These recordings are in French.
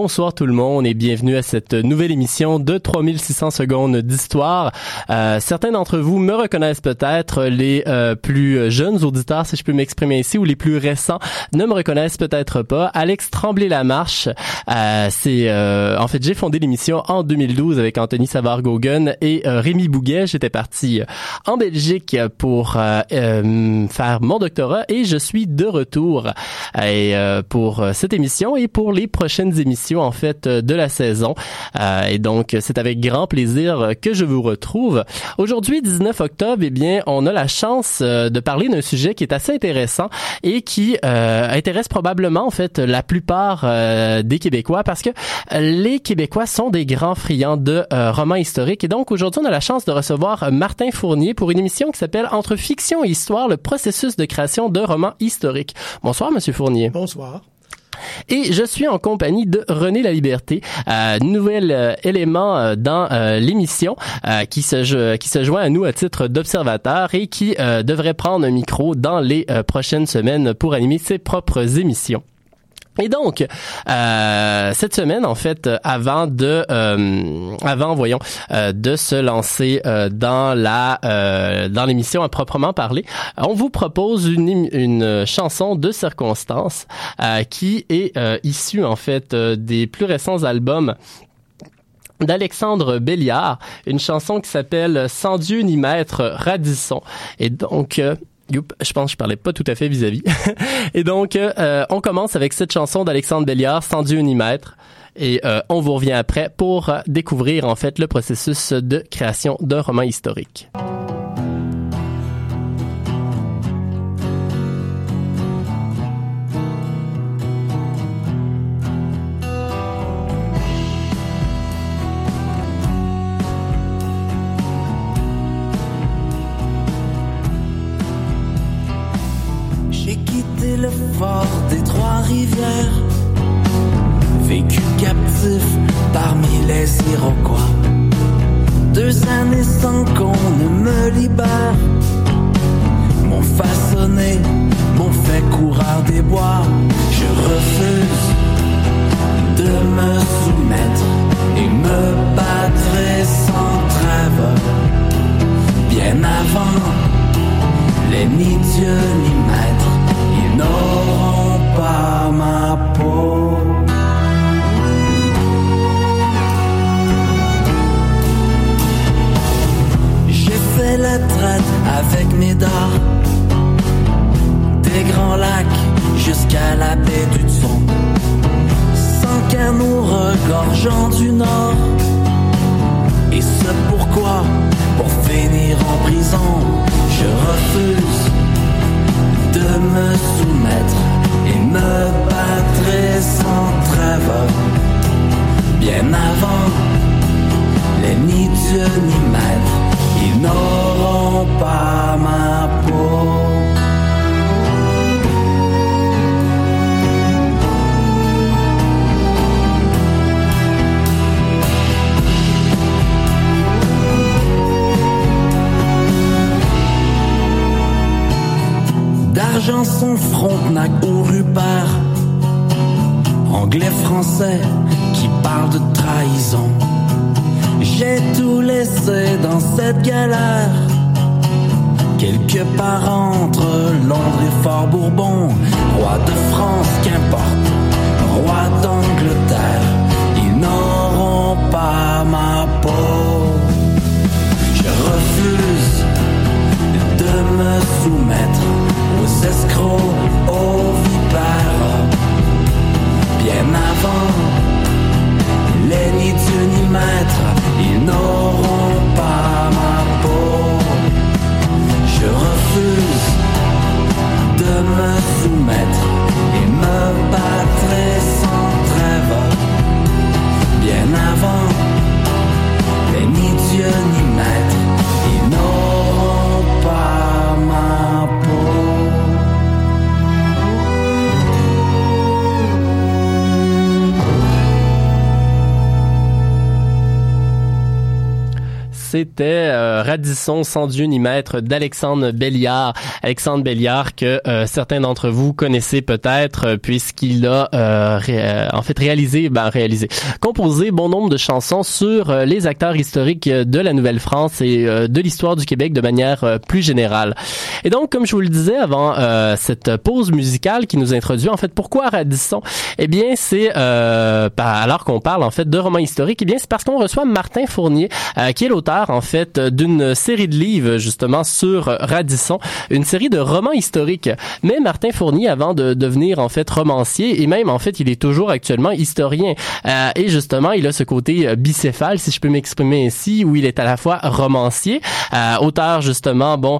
Bonsoir tout le monde et bienvenue à cette nouvelle émission de 3600 secondes d'histoire. Euh, certains d'entre vous me reconnaissent peut-être, les euh, plus jeunes auditeurs, si je peux m'exprimer ici, ou les plus récents ne me reconnaissent peut-être pas. Alex Tremblay-Lamarche, euh, c'est en fait j'ai fondé l'émission en 2012 avec Anthony Savard-Gogan et Rémi Bouguet. J'étais parti en Belgique pour faire mon doctorat et je suis de retour et, pour cette émission et pour les prochaines émissions en fait euh, de la saison. Euh, et donc c'est avec grand plaisir que je vous retrouve. Aujourd'hui 19 octobre, eh bien on a la chance euh, de parler d'un sujet qui est assez intéressant et qui intéresse probablement en fait la plupart des Québécois parce que les Québécois sont des grands friands de romans historiques et donc aujourd'hui on a la chance de recevoir Martin Fournier pour une émission qui s'appelle Entre fiction et histoire, le processus de création de romans historiques. Bonsoir Monsieur Fournier. Bonsoir. Et je suis en compagnie de René La Liberté, euh, nouvel euh, élément euh, dans euh, l'émission qui se qui se joint à nous à titre d'observateur et qui devrait prendre un micro dans les prochaines semaines pour animer ses propres émissions. Et donc, euh, cette semaine, en fait, avant de, euh, avant, voyons, euh, de se lancer dans la, dans l'émission à proprement parler, on vous propose une, une chanson de circonstance qui est issue en fait des plus récents albums d'Alexandre Béliard, une chanson qui s'appelle Sans Dieu ni maître Radisson. Et donc, Youp, je pense que je parlais pas tout à fait vis-à-vis. et donc, euh, on commence avec cette chanson d'Alexandre Belliard, Sans Dieu ni maître. Et euh, on vous revient après pour découvrir en fait le processus de création d'un roman historique. Ni maîtres, ils n'auront pas ma peau. d'argent son frontenac au rupert. Anglais, français galère. Radisson sans Dieu ni maître d'Alexandre Belliard. Alexandre Belliard que certains d'entre vous connaissez peut-être puisqu'il a en fait réalisé, ben réalisé, composé bon nombre de chansons sur les acteurs historiques de la Nouvelle-France et de l'histoire du Québec de manière plus générale. Et donc, comme je vous le disais avant cette pause musicale qui nous introduit, en fait, pourquoi Radisson? Eh bien, c'est euh, alors qu'on parle en fait de romans historiques, eh bien, c'est parce qu'on reçoit Martin Fournier, euh, qui est l'auteur en fait d'une série de livres justement sur Radisson, une série de romans historiques. Mais Martin Fournier, avant de devenir en fait romancier, et même en fait, il est toujours actuellement historien. Euh, et justement, il a ce côté bicéphale, si je peux m'exprimer ainsi, où il est à la fois romancier, auteur justement, bon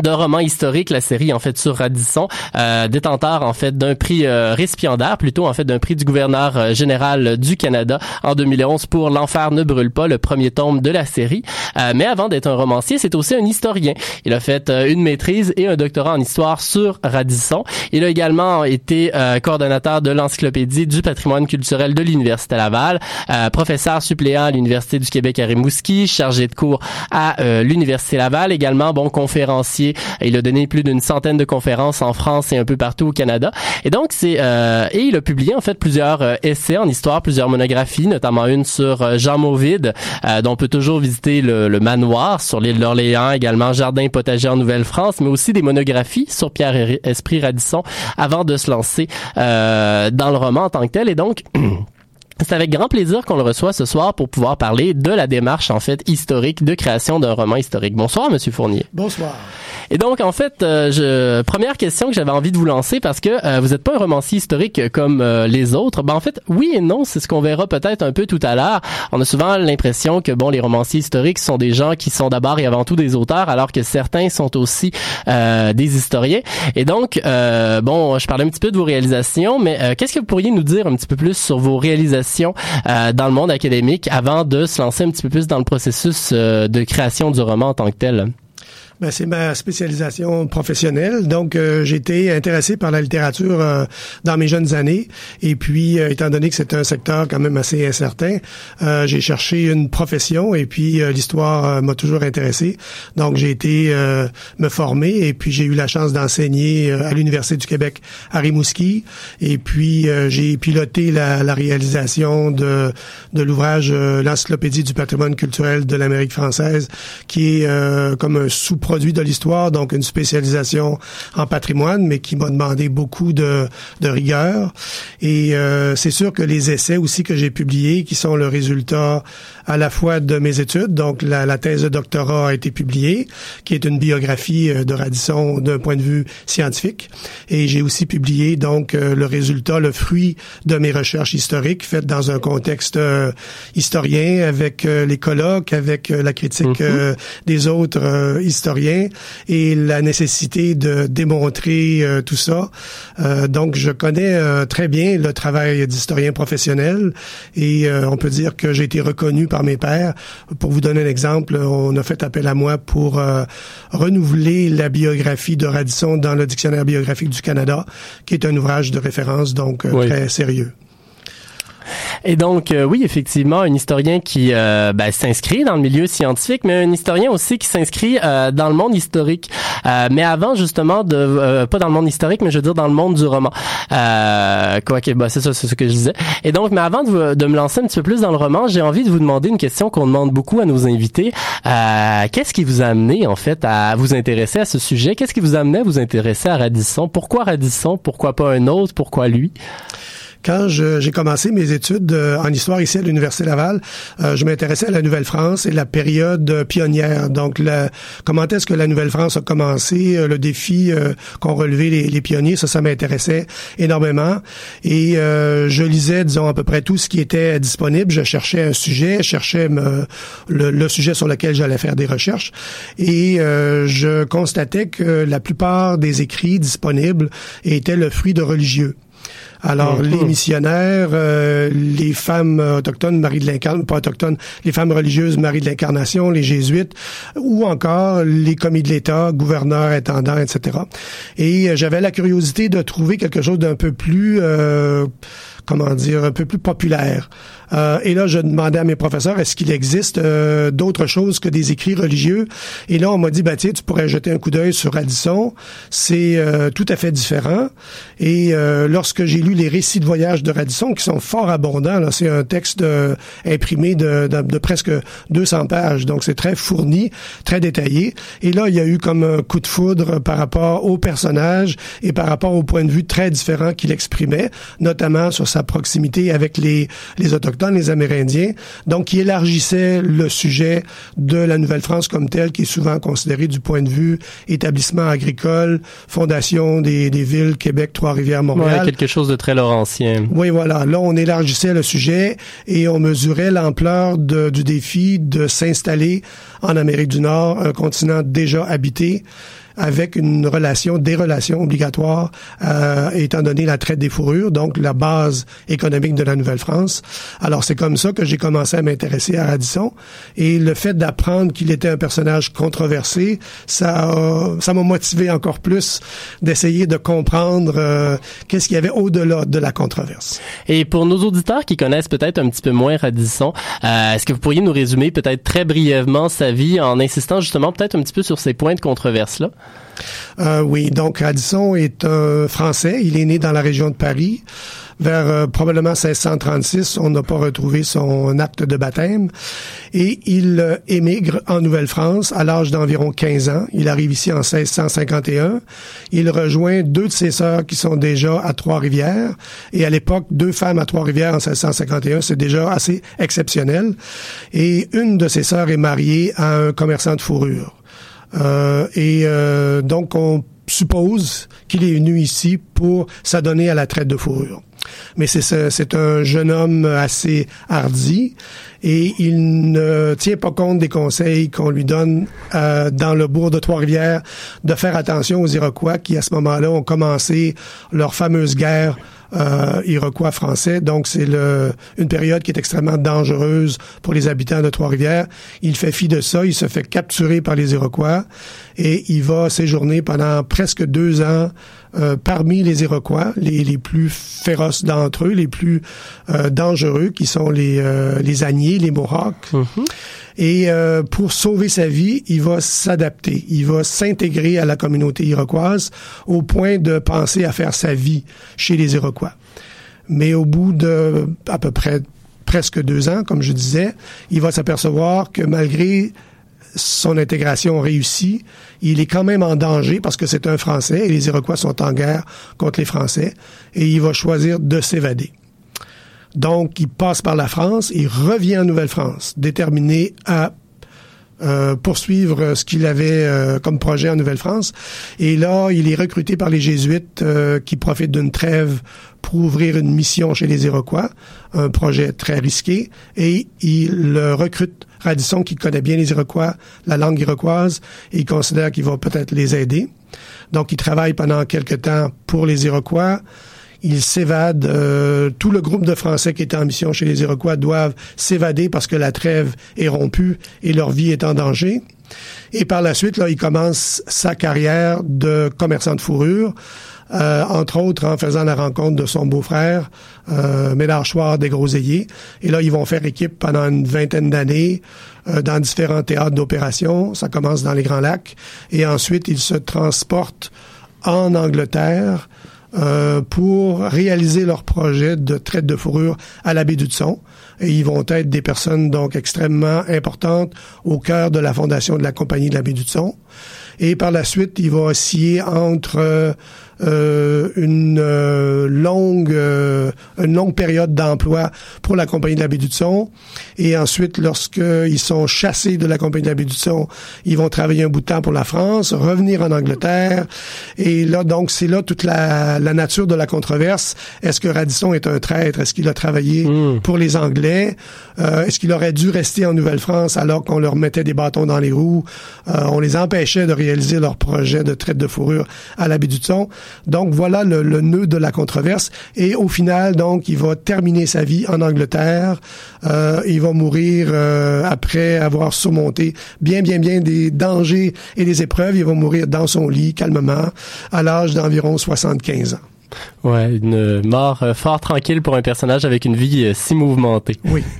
de romans historiques, la série en fait sur Radisson, euh, détenteur en fait d'un prix euh, récipiendaire, plutôt en fait d'un prix du gouverneur euh, général du Canada en 2011 pour L'enfer ne brûle pas, le premier tome de la série. Euh, mais avant d'être un romancier, c'est aussi un historien. Il a fait une maîtrise et un doctorat en histoire sur Radisson. Il a également été coordonnateur de l'encyclopédie du patrimoine culturel de l'université Laval, professeur suppléant à l'université du Québec à Rimouski, chargé de cours à l'université Laval, également bon conférencier il a donné plus d'une centaine de conférences en France et un peu partout au Canada. Et donc c'est euh, et il a publié en fait plusieurs euh, essais en histoire, plusieurs monographies, notamment une sur euh, Jean Mauvide, dont on peut toujours visiter le, manoir sur l'île d'Orléans, également Jardin potager en Nouvelle-France, mais aussi des monographies sur Pierre Esprit Radisson avant de se lancer dans le roman en tant que tel. Et donc C'est avec grand plaisir qu'on le reçoit ce soir pour pouvoir parler de la démarche en fait historique de création d'un roman historique. Bonsoir Monsieur Fournier. Bonsoir. Et donc en fait, euh, je, première question que j'avais envie de vous lancer parce que euh, vous n'êtes pas un romancier historique comme euh, les autres. Ben en fait, oui et non, c'est ce qu'on verra peut-être un peu tout à l'heure. On a souvent l'impression que bon, les romanciers historiques sont des gens qui sont d'abord et avant tout des auteurs, alors que certains sont aussi des historiens. Et donc bon, je parlais un petit peu de vos réalisations, mais qu'est-ce que vous pourriez nous dire un petit peu plus sur vos réalisations euh, dans le monde académique avant de se lancer un petit peu plus dans le processus euh, de création du roman en tant que tel? Ben, c'est ma spécialisation professionnelle. Donc, euh, j'ai été intéressé par la littérature euh, dans mes jeunes années. Et puis, euh, étant donné que c'est un secteur quand même assez incertain, j'ai cherché une profession. Et puis, l'histoire m'a toujours intéressé. Donc, j'ai été me former. Et puis, j'ai eu la chance d'enseigner à l'Université du Québec à Rimouski. Et puis, j'ai piloté la, la, réalisation de, de l'ouvrage L'Encyclopédie du patrimoine culturel de l'Amérique française, qui est comme un sous produit de l'histoire, donc une spécialisation en patrimoine, mais qui m'a demandé beaucoup de, de rigueur. Et euh, c'est sûr que les essais aussi que j'ai publiés, qui sont le résultat à la fois de mes études, donc la, la thèse de doctorat a été publiée, qui est une biographie euh, de Radisson d'un point de vue scientifique, et j'ai aussi publié donc euh, le résultat, le fruit de mes recherches historiques faites dans un contexte historien avec les colloques, avec la critique mm-hmm. des autres historiens et la nécessité de démontrer euh, tout ça. Euh, donc, je connais euh, très bien le travail d'historien professionnel et on peut dire que j'ai été reconnu par mes pairs. Pour vous donner un exemple, on a fait appel à moi pour renouveler la biographie de Radisson dans le Dictionnaire biographique du Canada, qui est un ouvrage de référence donc très sérieux. Et donc, euh, oui, effectivement, un historien qui euh, ben, s'inscrit dans le milieu scientifique, mais un historien aussi qui s'inscrit euh, dans le monde historique. mais avant, justement, de pas dans le monde historique, mais je veux dire dans le monde du roman. quoi que, bah, c'est ça, c'est ce que je disais. Et donc, mais avant de, de, me lancer un petit peu plus dans le roman, j'ai envie de vous demander une question qu'on demande beaucoup à nos invités. Qu'est-ce qui vous a amené, en fait, à vous intéresser à ce sujet? Qu'est-ce qui vous a amené à vous intéresser à Radisson? Pourquoi Radisson? Pourquoi pas un autre? Pourquoi lui? Quand j'ai commencé mes études euh, en histoire ici à l'Université Laval, euh, je m'intéressais à la Nouvelle-France et la période pionnière. Donc, la, comment est-ce que la Nouvelle-France a commencé, euh, le défi qu'ont relevé les, les, pionniers, ça, ça m'intéressait énormément. Et je lisais, disons, à peu près tout ce qui était disponible. Je cherchais un sujet, je cherchais me, le, le, sujet sur lequel j'allais faire des recherches. Et je constatais que la plupart des écrits disponibles étaient le fruit de religieux. Alors, les missionnaires, euh, les femmes autochtones, Marie de l'Incarnation, pas autochtones, les femmes religieuses, Marie de l'Incarnation, les jésuites, ou encore les commis de l'État, gouverneurs, intendants, etc. Et euh, j'avais la curiosité de trouver quelque chose d'un peu plus... Euh, comment dire, un peu plus populaire. Euh, et là, je demandais à mes professeurs, est-ce qu'il existe euh, d'autres choses que des écrits religieux? Et là, on m'a dit, bah, tiens, tu pourrais jeter un coup d'œil sur Radisson. C'est euh, tout à fait différent. Et lorsque j'ai lu les récits de voyage de Radisson, qui sont fort abondants, là, c'est un texte imprimé de, de, de, presque 200 pages, donc c'est très fourni, très détaillé. Et là, il y a eu comme un coup de foudre par rapport au personnage et par rapport au point de vue très différent qu'il exprimait, notamment sur sa proximité avec les, les Autochtones les Amérindiens, donc qui élargissait le sujet de la Nouvelle-France comme telle, qui est souvent considérée du point de vue établissement agricole, fondation des, des villes Québec, Trois-Rivières, Montréal. Ouais, quelque chose de très laurentien. Oui, voilà. Là, on élargissait le sujet et on mesurait l'ampleur du défi de s'installer en Amérique du Nord, un continent déjà habité avec une relation, des relations obligatoires, euh, étant donné la traite des fourrures, donc la base économique de la Nouvelle-France. Alors c'est comme ça que j'ai commencé à m'intéresser à Radisson et le fait d'apprendre qu'il était un personnage controversé, ça ça m'a motivé encore plus d'essayer de comprendre euh, qu'est-ce qu'il y avait au-delà de la controverse. Et pour nos auditeurs qui connaissent peut-être un petit peu moins Radisson, euh, est-ce que vous pourriez nous résumer peut-être très brièvement sa vie en insistant justement peut-être un petit peu sur ces points de controverse là? Euh, oui, donc Radisson est un Français. Il est né dans la région de Paris. Vers euh, probablement 1636, on n'a pas retrouvé son acte de baptême. Et il euh, émigre en Nouvelle-France à l'âge d'environ 15 ans. Il arrive ici en 1651. Il rejoint deux de ses sœurs qui sont déjà à Trois-Rivières. Et à l'époque, deux femmes à Trois-Rivières en 1651, c'est déjà assez exceptionnel. Et une de ses sœurs est mariée à un commerçant de fourrure. Euh, et euh, donc, on suppose qu'il est venu ici pour s'adonner à la traite de fourrure. Mais c'est un jeune homme assez hardi et il ne tient pas compte des conseils qu'on lui donne euh, dans le bourg de Trois-Rivières de faire attention aux Iroquois qui, à ce moment-là, ont commencé leur fameuse guerre euh, iroquois français. Donc, c'est une période qui est extrêmement dangereuse pour les habitants de Trois-Rivières. Il fait fi de ça. Il se fait capturer par les Iroquois et il va séjourner pendant presque deux ans euh, parmi les Iroquois, les, les plus féroces d'entre eux, les plus euh, dangereux, qui sont les, euh, les Agniers, les Mohawks. Mm-hmm. Et pour sauver sa vie, il va s'adapter, il va s'intégrer à la communauté iroquoise au point de penser à faire sa vie chez les Iroquois. Mais au bout de à peu près presque deux ans, comme je disais, il va s'apercevoir que malgré son intégration réussie, il est quand même en danger parce que c'est un Français et les Iroquois sont en guerre contre les Français et il va choisir de s'évader. Donc, il passe par la France, il revient en Nouvelle-France, déterminé à euh, poursuivre ce qu'il avait euh, comme projet en Nouvelle-France. Et là, il est recruté par les Jésuites euh, qui profitent d'une trêve pour ouvrir une mission chez les Iroquois, un projet très risqué, et il recrute Radisson qui connaît bien les Iroquois, la langue iroquoise, et il considère qu'il va peut-être les aider. Donc, il travaille pendant quelque temps pour les Iroquois. Il s'évade. Euh, tout le groupe de Français qui est en mission chez les Iroquois doivent s'évader parce que la trêve est rompue et leur vie est en danger. Et par la suite, là, il commence sa carrière de commerçant de fourrure. Euh, entre autres en faisant la rencontre de son beau-frère, euh, des Groseilliers. Et là, ils vont faire équipe pendant une vingtaine d'années euh, dans différents théâtres d'opération. Ça commence dans les Grands Lacs. Et ensuite, ils se transportent en Angleterre euh, pour réaliser leur projet de traite de fourrure à la baie du Tson. Et ils vont être des personnes donc extrêmement importantes au cœur de la fondation de la Compagnie de la baie du Tson. Et par la suite, il va osciller entre euh, une euh, longue euh, une longue période d'emploi pour la compagnie de la baie du Son. Et ensuite, lorsqu'ils sont chassés de la compagnie de la baie du Son, ils vont travailler un bout de temps pour la France, revenir en Angleterre. Et là, donc, c'est là toute la, la, nature de la controverse. Est-ce que Radisson est un traître? Est-ce qu'il a travaillé hmm. pour les Anglais? Est-ce qu'il aurait dû rester en Nouvelle-France alors qu'on leur mettait des bâtons dans les roues? on les empêchait de réaliser leur projet de traite de fourrure à la baie du Son. Donc voilà le, nœud de la controverse. Et au final, donc, il va terminer sa vie en Angleterre. Euh, il va mourir euh, après avoir surmonté bien, bien, bien des dangers et des épreuves. Il va mourir dans son lit calmement à l'âge d'environ 75 ans. Ouais, une mort euh, fort tranquille pour un personnage avec une vie euh, si mouvementée. Oui.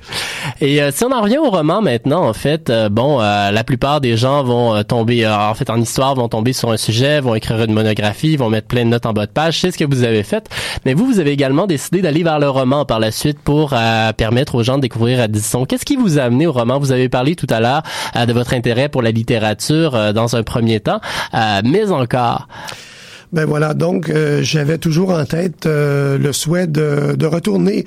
Et euh, si on en revient au roman maintenant, en fait, bon, la plupart des gens vont tomber, en fait, en histoire, vont tomber sur un sujet, vont écrire une monographie, vont mettre plein de notes en bas de page. C'est ce que vous avez fait. Mais vous, vous avez également décidé d'aller vers le roman par la suite pour permettre aux gens de découvrir Addison. Qu'est-ce qui vous a amené au roman? Vous avez parlé tout à l'heure de votre intérêt pour la littérature dans un premier temps, mais encore. Ben voilà, donc euh, j'avais toujours en tête euh, le souhait de, de retourner,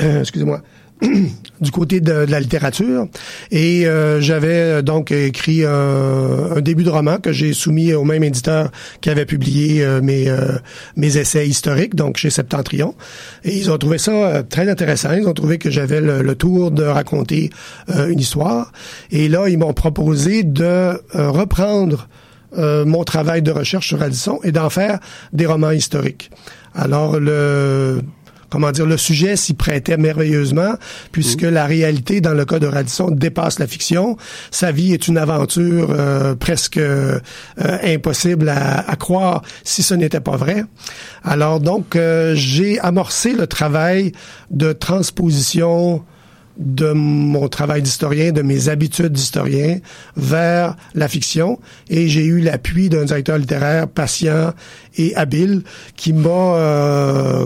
euh, excusez-moi, du côté de, la littérature. Et j'avais donc écrit un, début de roman que j'ai soumis au même éditeur qui avait publié mes mes essais historiques donc chez Septentrion. Et ils ont trouvé ça très intéressant. Ils ont trouvé que j'avais le, le, tour de raconter une histoire. Et là ils m'ont proposé de reprendre euh, mon travail de recherche sur Addison et d'en faire des romans historiques. Alors le comment dire, le sujet s'y prêtait merveilleusement, puisque mmh. la réalité, dans le cas de Radisson, dépasse la fiction. Sa vie est une aventure euh, presque euh, impossible à, à, croire si ce n'était pas vrai. Alors donc, j'ai amorcé le travail de transposition de mon travail d'historien, de mes habitudes d'historien vers la fiction et j'ai eu l'appui d'un directeur littéraire patient et habile qui m'a euh,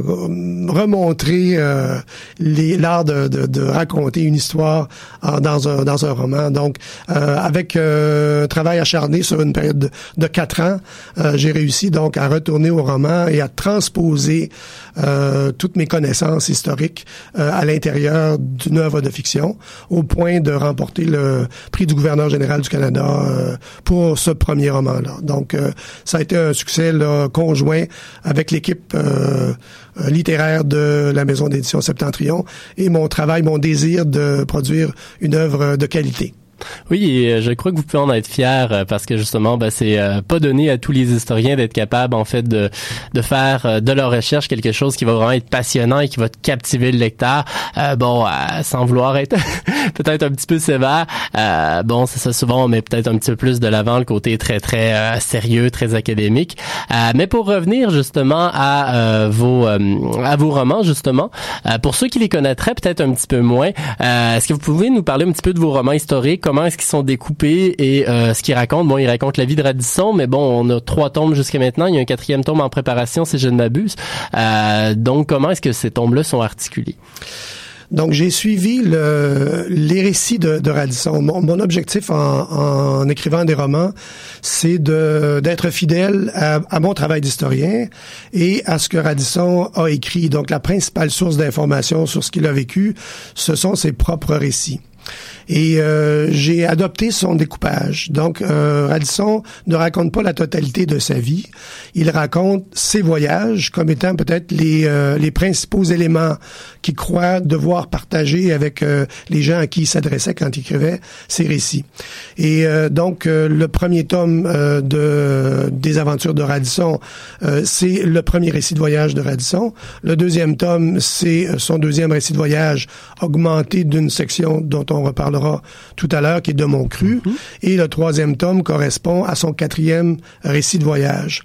remontré euh, l'art de, de, de, raconter une histoire dans, un, dans un roman. Donc, euh, avec un travail acharné sur une période de, quatre ans, j'ai réussi donc à retourner au roman et à transposer toutes mes connaissances historiques à l'intérieur d'une œuvre de fiction, au point de remporter le prix du gouverneur général du Canada pour ce premier roman-là. Donc, ça a été un succès là, conjoint avec l'équipe euh, euh, littéraire de la maison d'édition Septentrion et mon travail, mon désir de produire une œuvre de qualité. Oui, et euh, je crois que vous pouvez en être fier euh, parce que justement, ben, c'est euh, pas donné à tous les historiens d'être capables en fait de faire de leur recherche quelque chose qui va vraiment être passionnant et qui va captiver le lecteur. bon, sans vouloir être peut-être un petit peu sévère, bon, c'est ça souvent on met peut-être un petit peu plus de l'avant le côté très très sérieux, très académique. mais pour revenir justement à vos à vos romans justement, pour ceux qui les connaîtraient peut-être un petit peu moins, est-ce que vous pouvez nous parler un petit peu de vos romans historiques? Comment est-ce qu'ils sont découpés et euh, ce qu'ils racontent. Bon, ils racontent la vie de Radisson, mais bon, on a trois tombes jusqu'à maintenant. Il y a un quatrième tome en préparation, si je ne m'abuse. Euh, donc, comment est-ce que ces tombes-là sont articulées? Donc, j'ai suivi le, les récits de, de Radisson. Mon, objectif en, en, écrivant des romans, c'est d'être fidèle à, à, mon travail d'historien et à ce que Radisson a écrit. Donc, la principale source d'information sur ce qu'il a vécu, ce sont ses propres récits. Et euh, j'ai adopté son découpage. Donc, euh, Radisson ne raconte pas la totalité de sa vie. Il raconte ses voyages comme étant peut-être les, euh, les principaux éléments qu'il croit devoir partager avec euh, les gens à qui il s'adressait quand il écrivait ses récits. Et donc, le premier tome de des aventures de Radisson, c'est le premier récit de voyage de Radisson. Le deuxième tome, c'est son deuxième récit de voyage augmenté d'une section dont on reparlera tout à l'heure, qui est de mon cru. Mhm. Et le troisième tome correspond à son quatrième récit de voyage.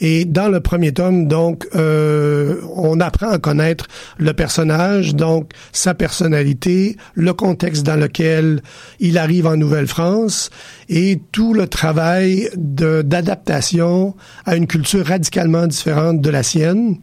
Et dans le premier tome, donc, euh, on apprend à connaître le personnage, donc sa personnalité, le contexte dans lequel il arrive en Nouvelle-France et tout le travail d'adaptation à une culture radicalement différente de la sienne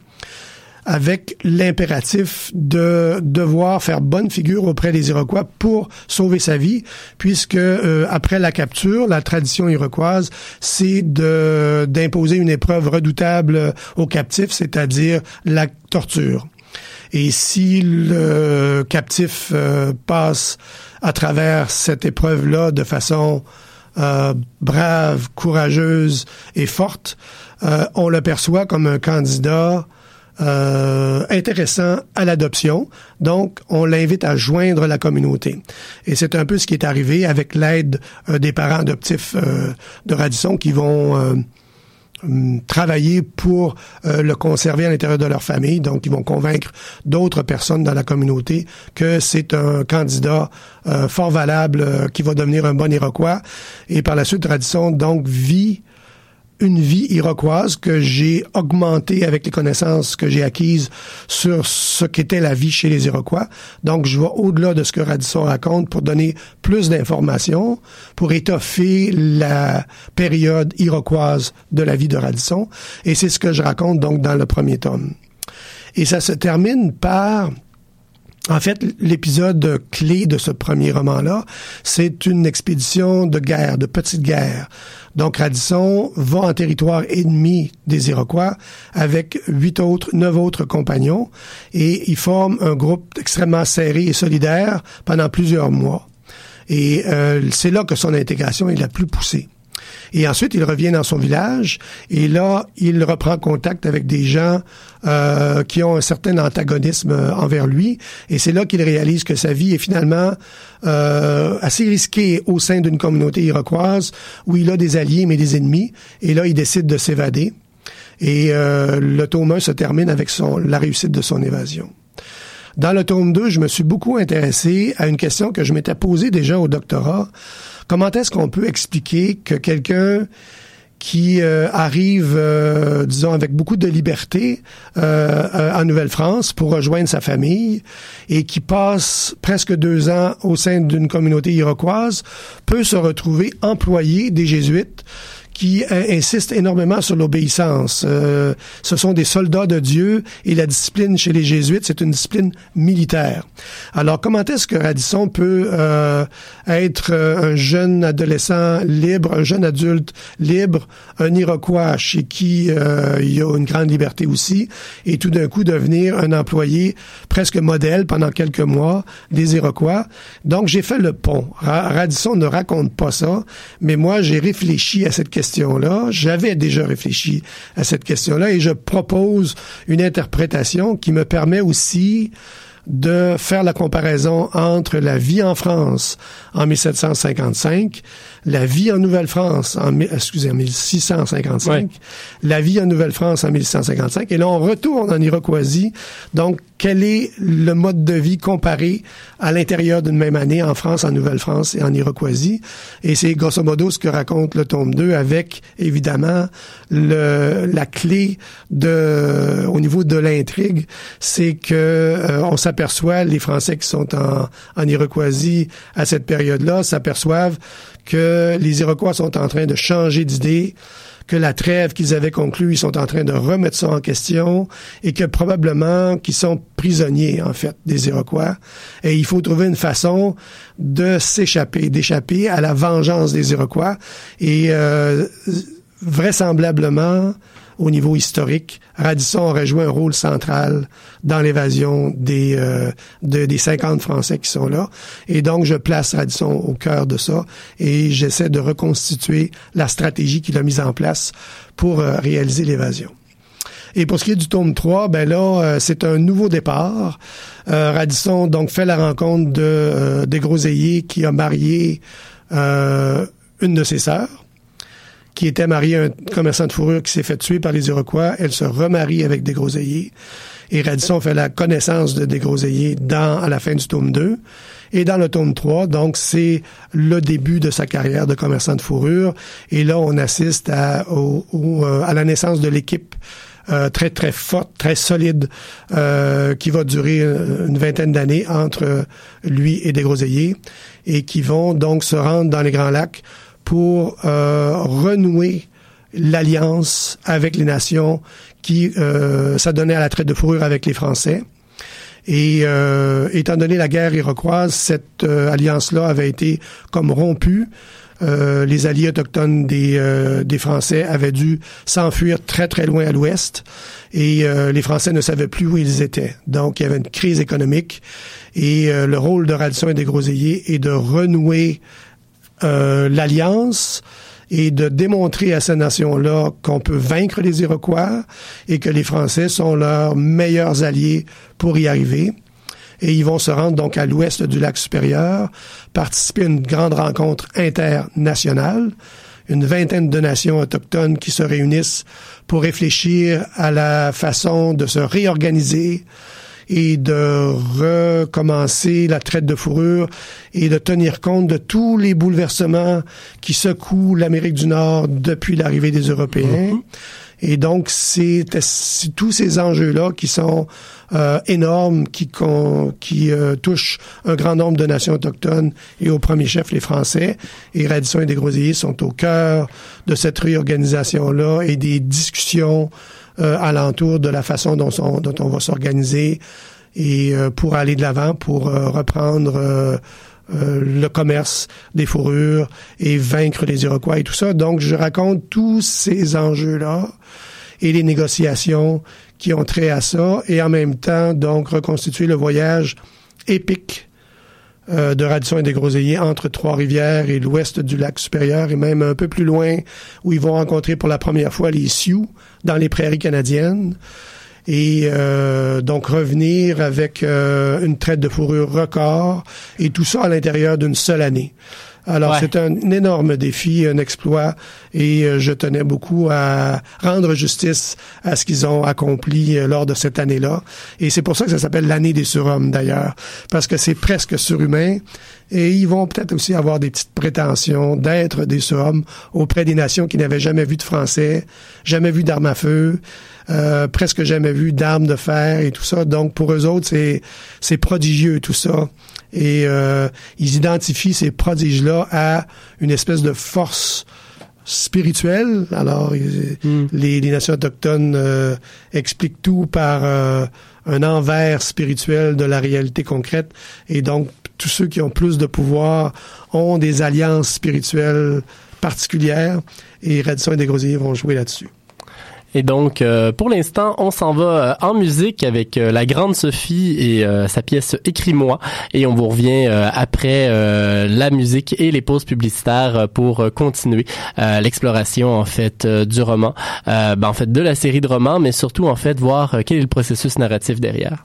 avec l'impératif de devoir faire bonne figure auprès des Iroquois pour sauver sa vie, puisque euh, après la capture, la tradition iroquoise, c'est d'imposer une épreuve redoutable aux captifs, c'est-à-dire la torture. Et si le captif euh, passe à travers cette épreuve-là de façon euh, brave, courageuse et forte, on le perçoit comme un candidat euh, intéressant à l'adoption. Donc, on l'invite à joindre la communauté. Et c'est un peu ce qui est arrivé avec l'aide euh, des parents adoptifs euh, de Radisson qui vont hum, travailler pour le conserver à l'intérieur de leur famille. Donc, ils vont convaincre d'autres personnes dans la communauté que c'est un candidat fort valable qui va devenir un bon Iroquois. Et par la suite, Radisson donc vit une vie iroquoise que j'ai augmentée avec les connaissances que j'ai acquises sur ce qu'était la vie chez les Iroquois. Donc, je vais au-delà de ce que Radisson raconte pour donner plus d'informations, pour étoffer la période iroquoise de la vie de Radisson. Et c'est ce que je raconte donc dans le premier tome. Et ça se termine par en fait, l'épisode clé de ce premier roman-là, c'est une expédition de guerre, de petite guerre. Donc, Radisson va en territoire ennemi des Iroquois avec huit autres, neuf autres compagnons et il forme un groupe extrêmement serré et solidaire pendant plusieurs mois. Et euh, c'est là que son intégration est la plus poussée. Et ensuite, il revient dans son village et là, il reprend contact avec des gens euh, qui ont un certain antagonisme euh, envers lui. Et c'est là qu'il réalise que sa vie est finalement euh, assez risquée au sein d'une communauté iroquoise où il a des alliés mais des ennemis. Et là, il décide de s'évader. Et le tome 1 se termine avec la réussite de son évasion. Dans le tome 2, je me suis beaucoup intéressé à une question que je m'étais posée déjà au doctorat. Comment est-ce qu'on peut expliquer que quelqu'un qui euh, arrive, euh, disons, avec beaucoup de liberté euh, en Nouvelle-France pour rejoindre sa famille et qui passe presque deux ans au sein d'une communauté iroquoise, peut se retrouver employé des Jésuites qui euh, insiste énormément sur l'obéissance. Euh, ce sont des soldats de Dieu et la discipline chez les jésuites, c'est une discipline militaire. Alors, comment est-ce que Radisson peut euh, être un jeune adolescent libre, un jeune adulte libre, un Iroquois chez qui il y a une grande liberté aussi, et tout d'un coup devenir un employé presque modèle pendant quelques mois des Iroquois? Donc, j'ai fait le pont. Radisson ne raconte pas ça, mais moi, j'ai réfléchi à cette question J'avais déjà réfléchi à cette question-là et je propose une interprétation qui me permet aussi de faire la comparaison entre la vie en France en 1755, la vie en Nouvelle-France en, excusez, 1655, la vie en Nouvelle-France en 1655, et là on retourne en Iroquoisie. Donc, quel est le mode de vie comparé à l'intérieur d'une même année en France, en Nouvelle-France et en Iroquoisie? Et c'est grosso modo ce que raconte le tome 2 avec, évidemment, le, la clé de, au niveau de l'intrigue, c'est que euh, on s'aperçoit, les Français qui sont en, en Iroquoisie à cette période-là, s'aperçoivent que les Iroquois sont en train de changer d'idée, que la trêve qu'ils avaient conclue, ils sont en train de remettre ça en question et que probablement qu'ils sont prisonniers, en fait, des Iroquois. Et il faut trouver une façon de s'échapper, d'échapper à la vengeance des Iroquois. Et euh, vraisemblablement, au niveau historique, Radisson aurait joué un rôle central dans l'évasion des, euh, des 50 Français qui sont là. Et donc, je place Radisson au cœur de ça et j'essaie de reconstituer la stratégie qu'il a mise en place pour euh, réaliser l'évasion. Et pour ce qui est du tome 3, ben là, euh, c'est un nouveau départ. Radisson donc fait la rencontre de des Groseilliers qui a marié une de ses sœurs qui était mariée à un commerçant de fourrure qui s'est fait tuer par les Iroquois. Elle se remarie avec des groseilliers. Et Radisson fait la connaissance de des groseilliers dans, à la fin du tome 2. Et dans le tome 3, donc, c'est le début de sa carrière de commerçant de fourrure. Et là, on assiste à, euh, la naissance de l'équipe euh, très, très forte, très solide, euh, qui va durer une vingtaine d'années entre lui et des groseilliers et qui vont donc se rendre dans les Grands Lacs pour euh, renouer l'alliance avec les nations qui euh, s'adonnaient à la traite de fourrure avec les Français. Et euh, étant donné la guerre iroquoise, cette euh, alliance-là avait été comme rompue. Euh, les alliés autochtones des, des Français avaient dû s'enfuir très très loin à l'ouest et les Français ne savaient plus où ils étaient. Donc il y avait une crise économique et le rôle de Radisson et des Groseilliers est de renouer euh, l'alliance et de démontrer à ces nations-là qu'on peut vaincre les Iroquois et que les Français sont leurs meilleurs alliés pour y arriver. Et ils vont se rendre donc à l'ouest du lac supérieur, participer à une grande rencontre internationale, une vingtaine de nations autochtones qui se réunissent pour réfléchir à la façon de se réorganiser et de recommencer la traite de fourrure et de tenir compte de tous les bouleversements qui secouent l'Amérique du Nord depuis l'arrivée des Européens. Mm-hmm. Et donc, c'est tous ces enjeux-là qui sont euh, énormes, qui, qui euh, touchent un grand nombre de nations autochtones et au premier chef les Français. Et Radisson et Desgroseilliers sont au cœur de cette réorganisation-là et des discussions euh, alentour de la façon dont, on va s'organiser et euh, pour aller de l'avant, pour reprendre le commerce des fourrures et vaincre les Iroquois et tout ça. Donc, je raconte tous ces enjeux-là et les négociations qui ont trait à ça, et en même temps, donc, reconstituer le voyage épique euh, de Radisson et des Groseilliers entre Trois-Rivières et l'ouest du lac supérieur, et même un peu plus loin, où ils vont rencontrer pour la première fois les Sioux dans les prairies canadiennes et euh, donc revenir avec euh, une traite de fourrure record et tout ça à l'intérieur d'une seule année. Alors c'est un, énorme défi, un exploit, et euh, je tenais beaucoup à rendre justice à ce qu'ils ont accompli lors de cette année-là. Et c'est pour ça que ça s'appelle l'année des surhommes d'ailleurs, parce que c'est presque surhumain. Et ils vont peut-être aussi avoir des petites prétentions d'être des surhommes auprès des nations qui n'avaient jamais vu de Français, jamais vu d'armes à feu, euh, presque jamais vu d'armes de fer et tout ça. Donc pour eux autres, c'est c'est prodigieux tout ça. Et euh, ils identifient ces prodiges-là à une espèce de force spirituelle. Alors hmm. les, les, nations autochtones euh, expliquent tout par un envers spirituel de la réalité concrète. Et donc tous ceux qui ont plus de pouvoir ont des alliances spirituelles particulières. Et Radisson et Desgrosiers vont jouer là-dessus. Et donc, euh, pour l'instant, on s'en va euh, en musique avec euh, la grande Sophie et sa pièce Écris-moi. Et on vous revient après la musique et les pauses publicitaires pour continuer l'exploration en fait du roman, ben, en fait de la série de romans, mais surtout en fait voir quel est le processus narratif derrière.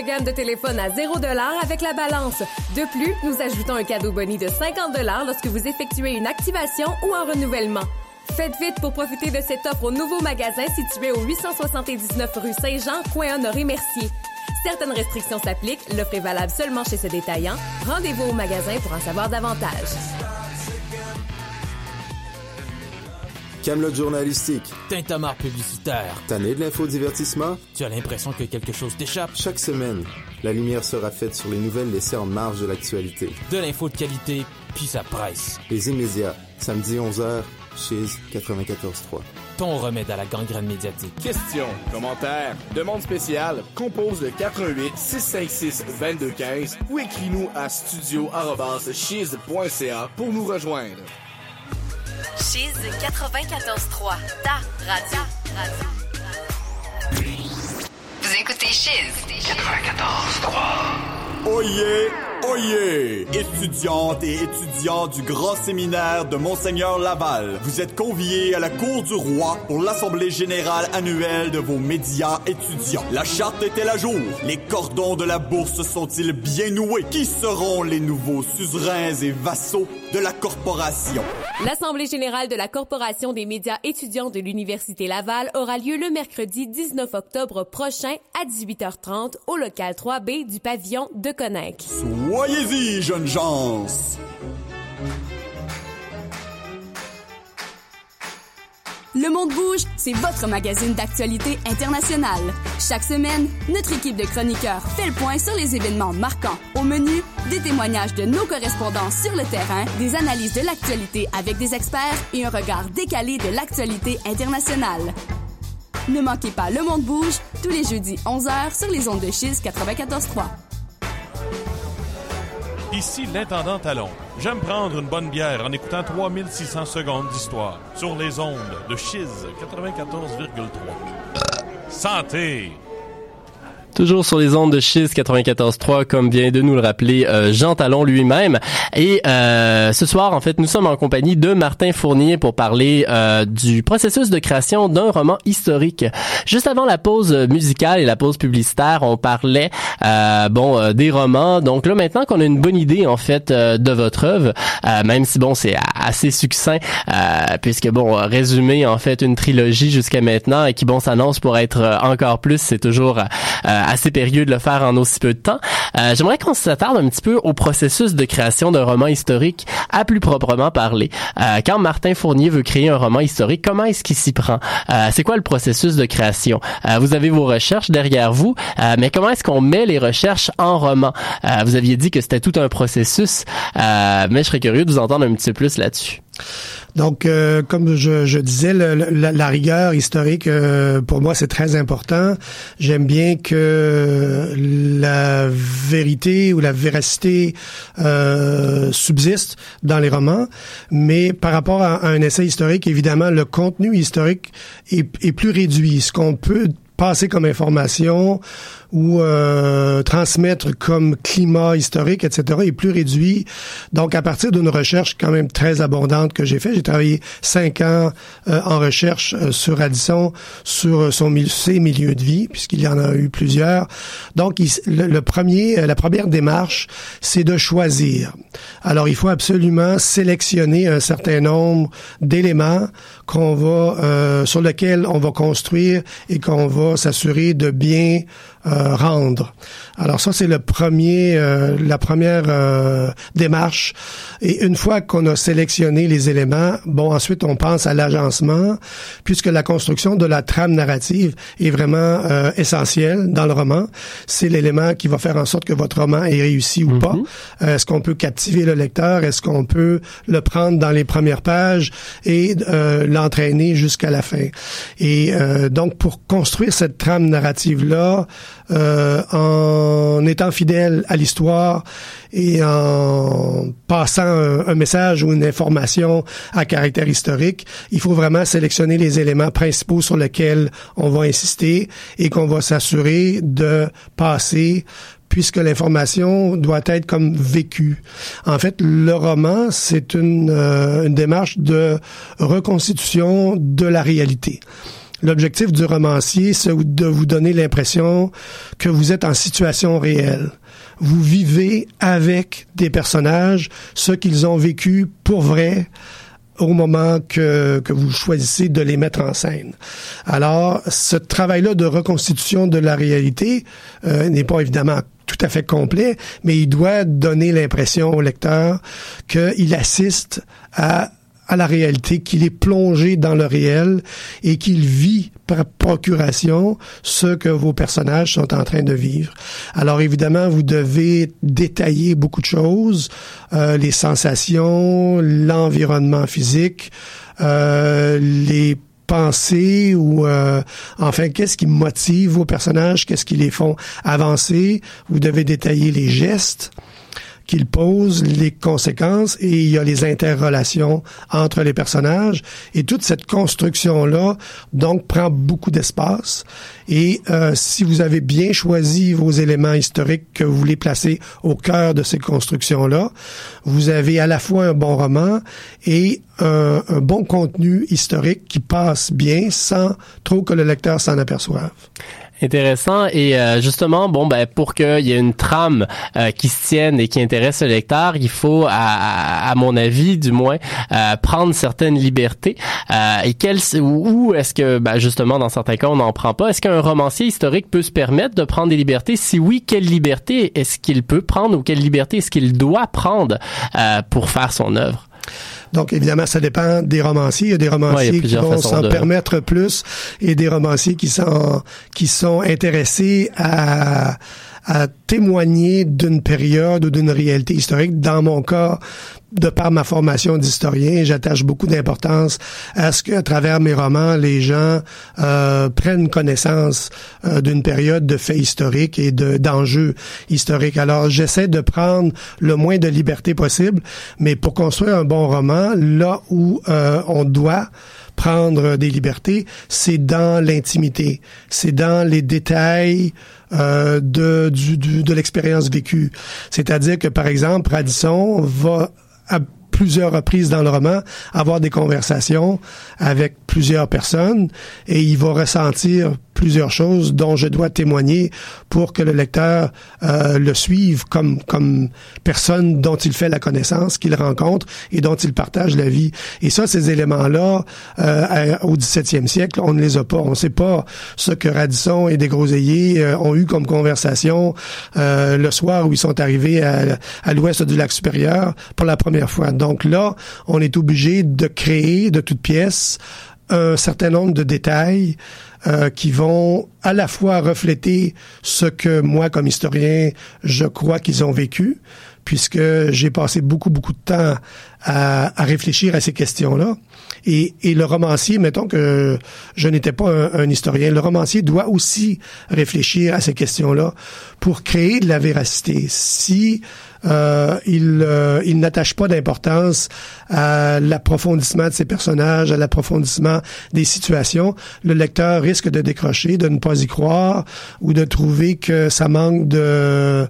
Gamme de téléphones à 0 avec la balance. De plus, nous ajoutons un cadeau boni de 50 lorsque vous effectuez une activation ou un renouvellement. Faites vite pour profiter de cette offre au nouveau magasin situé au 879 rue Saint-Jean, coin Honoré-Mercier. Certaines restrictions s'appliquent. L'offre est valable seulement chez ce détaillant. Rendez-vous au magasin pour en savoir davantage. Camelot journalistique. Tintamarre publicitaire. Tanné de l'infodivertissement? Tu as l'impression que quelque chose t'échappe? Chaque semaine, la lumière sera faite sur les nouvelles laissées en marge de l'actualité. De l'info de qualité, puis ça presse. Les immédiats, samedi 11h, chez 94.3. Ton remède à la gangrène médiatique. Questions, commentaires, demande spéciale, compose le 88 656 2215 ou écris-nous à studio@chiz.ca pour nous rejoindre. Chiz 94.3, ta radio. radio. Vous écoutez Chiz 94.3. Oyez, oyez, étudiantes et étudiants du grand séminaire de Monseigneur Laval, vous êtes conviés à la cour du roi pour l'assemblée générale annuelle de vos médias étudiants. La charte est-elle à jour? Les cordons de la bourse sont-ils bien noués? Qui seront les nouveaux suzerains et vassaux de la corporation? L'assemblée générale de la corporation des médias étudiants de l'Université Laval aura lieu le mercredi 19 octobre prochain à 18h30 au local 3B du pavillon de Connect. Soyez-y, jeunes gens! Le Monde Bouge, c'est votre magazine d'actualité internationale. Chaque semaine, notre équipe de chroniqueurs fait le point sur les événements marquants. Au menu, des témoignages de nos correspondants sur le terrain, des analyses de l'actualité avec des experts et un regard décalé de l'actualité internationale. Ne manquez pas Le Monde Bouge tous les jeudis 11h sur les ondes de Chiz 94.3. Ici l'intendant Talon. J'aime prendre une bonne bière en écoutant 3600 secondes d'histoire sur les ondes de Chiz 94,3. Santé! Toujours sur les ondes de Chiz 94.3, comme vient de nous le rappeler euh, Jean Talon lui-même. Et euh, ce soir, en fait, nous sommes en compagnie de Martin Fournier pour parler euh, du processus de création d'un roman historique. Juste avant la pause musicale et la pause publicitaire, on parlait bon des romans. Donc là, maintenant qu'on a une bonne idée en fait de votre œuvre, même si bon c'est assez succinct, puisque bon résumer en fait une trilogie jusqu'à maintenant et qui bon s'annonce pour être encore plus, c'est toujours assez périlleux de le faire en aussi peu de temps. Euh, J'aimerais qu'on s'attarde un petit peu au processus de création d'un roman historique à plus proprement parler. Euh, quand Martin Fournier veut créer un roman historique, comment est-ce qu'il s'y prend? Euh, C'est quoi le processus de création? Vous avez vos recherches derrière vous, mais comment est-ce qu'on met les recherches en roman? Vous aviez dit que c'était tout un processus, mais je serais curieux de vous entendre un petit peu plus là-dessus. Donc, euh, comme je, je disais, le, la, la, rigueur historique, euh, pour moi, c'est très important. J'aime bien que la vérité ou la véracité euh, subsiste dans les romans, mais par rapport à, à, un essai historique, évidemment, le contenu historique est, est plus réduit. Ce qu'on peut passer comme information ou euh, transmettre comme climat historique, etc., est plus réduit. Donc, à partir d'une recherche quand même très abondante que j'ai fait, j'ai travaillé cinq ans euh, en recherche euh, sur Addison, sur son ses milieux de vie, puisqu'il y en a eu plusieurs. Donc, le, premier, la première démarche, c'est de choisir. Alors, il faut absolument sélectionner un certain nombre d'éléments qu'on va, sur lesquels on va construire et qu'on va s'assurer de bien euh, rendre. Alors ça c'est le premier, euh, la première euh, démarche. Et une fois qu'on a sélectionné les éléments, bon ensuite on pense à l'agencement, puisque la construction de la trame narrative est vraiment euh, essentielle dans le roman. C'est l'élément qui va faire en sorte que votre roman est réussi ou mm -hmm. pas. Est-ce qu'on peut captiver le lecteur? Est-ce qu'on peut le prendre dans les premières pages et l'entraîner jusqu'à la fin? Et donc pour construire cette trame narrative là euh, en étant fidèle à l'histoire et en passant un, message ou une information à caractère historique, il faut vraiment sélectionner les éléments principaux sur lesquels on va insister et qu'on va s'assurer de passer puisque l'information doit être comme vécue. En fait, le roman, c'est une, euh, une démarche de reconstitution de la réalité. L'objectif du romancier, c'est de vous donner l'impression que vous êtes en situation réelle. Vous vivez avec des personnages, ce qu'ils ont vécu pour vrai, au moment que, que vous choisissez de les mettre en scène. Alors, ce travail-là de reconstitution de la réalité euh, n'est pas évidemment tout à fait complet, mais il doit donner l'impression au lecteur qu'il assiste à à la réalité, qu'il est plongé dans le réel et qu'il vit par procuration ce que vos personnages sont en train de vivre. Alors évidemment, vous devez détailler beaucoup de choses, euh, les sensations, l'environnement physique, euh, les pensées ou euh, enfin qu'est-ce qui motive vos personnages, qu'est-ce qui les font avancer. Vous devez détailler les gestes qu'il pose, les conséquences et il y a les interrelations entre les personnages et toute cette construction là donc prend beaucoup d'espace et euh, si vous avez bien choisi vos éléments historiques que vous voulez placer au cœur de ces constructions là, vous avez à la fois un bon roman et un, un bon contenu historique qui passe bien sans trop que le lecteur s'en aperçoive. Intéressant. Et euh, justement, bon, ben pour qu'il y ait une trame euh, qui se tienne et qui intéresse le lecteur, il faut, à, à mon avis, du moins, euh, prendre certaines libertés. et quel, où est-ce que, ben, justement, dans certains cas, on n'en prend pas? Est-ce qu'un romancier historique peut se permettre de prendre des libertés? Si oui, quelle liberté est-ce qu'il peut prendre ou quelle liberté est-ce qu'il doit prendre pour faire son œuvre? Donc, évidemment, ça dépend des romanciers. Il y a des romanciers qui vont s'en permettre plus et des romanciers qui sont, qui sont intéressés à, à témoigner d'une période ou d'une réalité historique. Dans mon cas, de par ma formation d'historien, j'attache beaucoup d'importance à ce qu'à travers mes romans, les gens euh, prennent connaissance euh, d'une période de faits historiques et de d'enjeux historiques. Alors, j'essaie de prendre le moins de liberté possible, mais pour construire un bon roman, là où euh, on doit prendre des libertés, c'est dans l'intimité, c'est dans les détails euh, de, du, de l'expérience vécue. C'est-à-dire que, par exemple, Radisson va à plusieurs reprises dans le roman avoir des conversations avec plusieurs personnes et il va ressentir plusieurs choses dont je dois témoigner pour que le lecteur euh, le suive comme comme personne dont il fait la connaissance, qu'il rencontre et dont il partage la vie. Et ça, ces éléments-là, euh, au 17e siècle, on ne les a pas. On ne sait pas ce que Radisson et des Groseilliers euh, ont eu comme conversation euh, le soir où ils sont arrivés à, à l'ouest du lac supérieur pour la première fois. Là, on est obligé de créer de toutes pièces un certain nombre de détails euh, qui vont à la fois refléter ce que moi, comme historien, je crois qu'ils ont vécu, puisque j'ai passé beaucoup, beaucoup de temps à, réfléchir à ces questions-là. Et, le romancier, mettons que je n'étais pas un, historien, le romancier doit aussi réfléchir à ces questions-là pour créer de la véracité. Si euh, il, euh, il n'attache pas d'importance à l'approfondissement de ses personnages, à l'approfondissement des situations. Le lecteur risque de décrocher, de ne pas y croire ou de trouver que ça manque de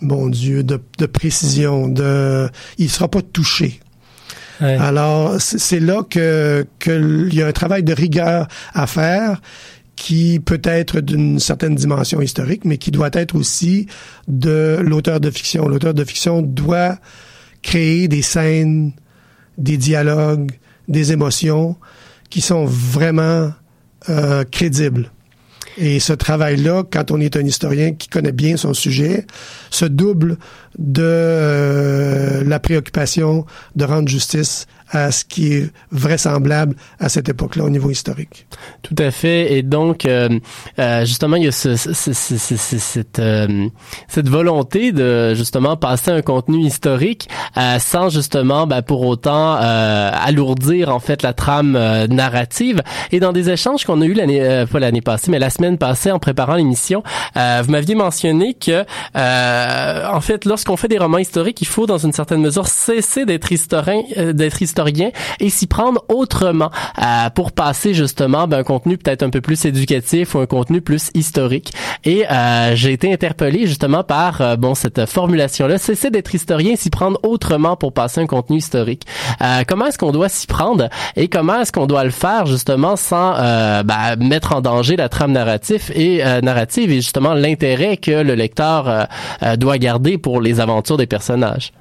bon Dieu, de, de précision, de, il sera pas touché. Alors, c'est là que qu'il y a un travail de rigueur à faire qui peut être d'une certaine dimension historique, mais qui doit être aussi de l'auteur de fiction. L'auteur de fiction doit créer des scènes, des dialogues, des émotions qui sont vraiment euh, crédibles. Et ce travail-là, quand on est un historien qui connaît bien son sujet, se double de euh, la préoccupation de rendre justice à ce qui est vraisemblable à cette époque-là au niveau historique. Tout à fait. Et donc, euh, euh justement, il y a ce, ce, ce, cette, euh, cette volonté de justement passer un contenu historique euh, sans justement ben, pour autant alourdir en fait la trame narrative. Et dans des échanges qu'on a eu l'année, pas l'année passée, mais la semaine passée en préparant l'émission, vous m'aviez mentionné que en fait, lorsqu'on fait des romans historiques, il faut dans une certaine mesure cesser d'être historien, d'être historien et s'y prendre autrement euh, pour passer justement ben, un contenu peut-être un peu plus éducatif ou un contenu plus historique. Et euh, j'ai été interpellé justement par euh, bon cette formulation-là, cesser d'être historien, s'y prendre autrement pour passer un contenu historique. Euh, comment est-ce qu'on doit s'y prendre et comment est-ce qu'on doit le faire justement sans euh, ben, mettre en danger la trame narrative et narrative et justement l'intérêt que le lecteur doit garder pour les aventures des personnages.